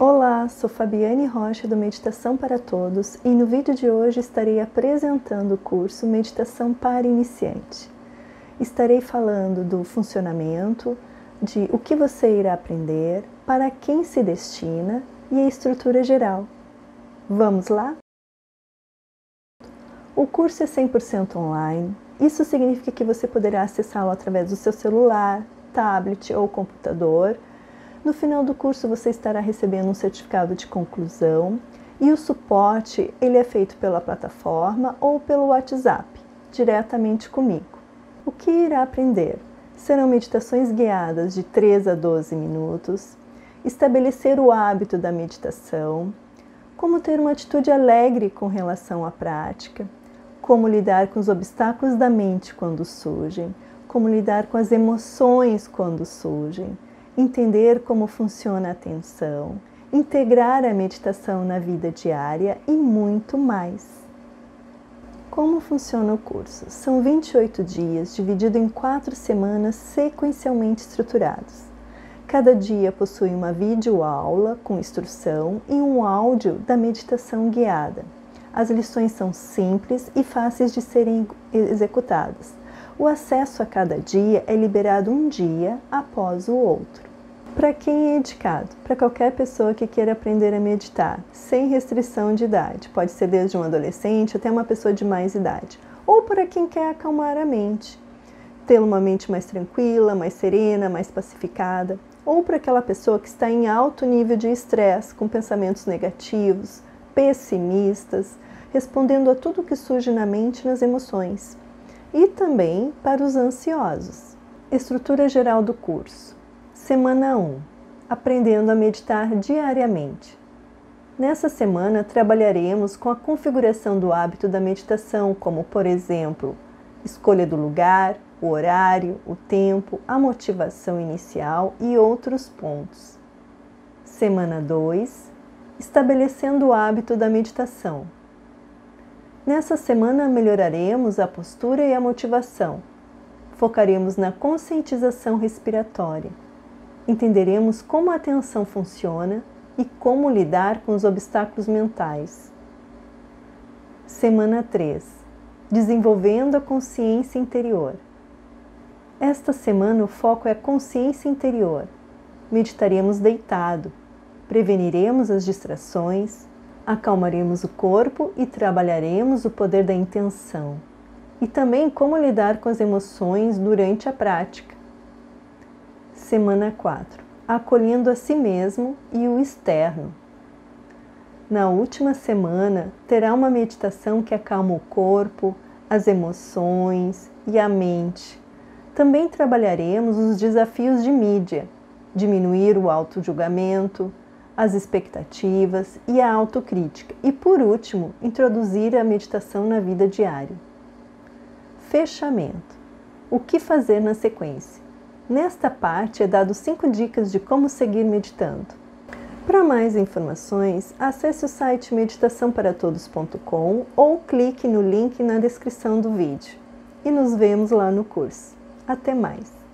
Olá, sou Fabiane Rocha do Meditação para Todos e no vídeo de hoje estarei apresentando o curso Meditação para Iniciante. Estarei falando do funcionamento, de o que você irá aprender, para quem se destina e a estrutura geral. Vamos lá? O curso é 100% online. Isso significa que você poderá acessá-lo através do seu celular, tablet ou computador no final do curso você estará recebendo um certificado de conclusão e o suporte ele é feito pela plataforma ou pelo WhatsApp, diretamente comigo. O que irá aprender? Serão meditações guiadas de 3 a 12 minutos, estabelecer o hábito da meditação, como ter uma atitude alegre com relação à prática, como lidar com os obstáculos da mente quando surgem, como lidar com as emoções quando surgem entender como funciona a atenção, integrar a meditação na vida diária e muito mais. Como funciona o curso? São 28 dias, dividido em quatro semanas sequencialmente estruturados. Cada dia possui uma videoaula com instrução e um áudio da meditação guiada. As lições são simples e fáceis de serem executadas. O acesso a cada dia é liberado um dia após o outro. Para quem é indicado? Para qualquer pessoa que queira aprender a meditar, sem restrição de idade. Pode ser desde um adolescente até uma pessoa de mais idade. Ou para quem quer acalmar a mente, ter uma mente mais tranquila, mais serena, mais pacificada. Ou para aquela pessoa que está em alto nível de estresse, com pensamentos negativos, pessimistas, respondendo a tudo que surge na mente e nas emoções. E também para os ansiosos. Estrutura geral do curso. Semana 1 Aprendendo a meditar diariamente. Nessa semana trabalharemos com a configuração do hábito da meditação, como, por exemplo, escolha do lugar, o horário, o tempo, a motivação inicial e outros pontos. Semana 2 Estabelecendo o hábito da meditação. Nessa semana melhoraremos a postura e a motivação. Focaremos na conscientização respiratória entenderemos como a atenção funciona e como lidar com os obstáculos mentais. Semana 3 Desenvolvendo a consciência interior. Esta semana o foco é a consciência interior. Meditaremos deitado, preveniremos as distrações, acalmaremos o corpo e trabalharemos o poder da intenção. E também como lidar com as emoções durante a prática Semana 4 Acolhendo a si mesmo e o externo. Na última semana, terá uma meditação que acalma o corpo, as emoções e a mente. Também trabalharemos os desafios de mídia, diminuir o auto-julgamento, as expectativas e a autocrítica. E por último, introduzir a meditação na vida diária. Fechamento. O que fazer na sequência? Nesta parte é dado 5 dicas de como seguir meditando. Para mais informações, acesse o site meditaçãoparatodos.com ou clique no link na descrição do vídeo. E nos vemos lá no curso. Até mais!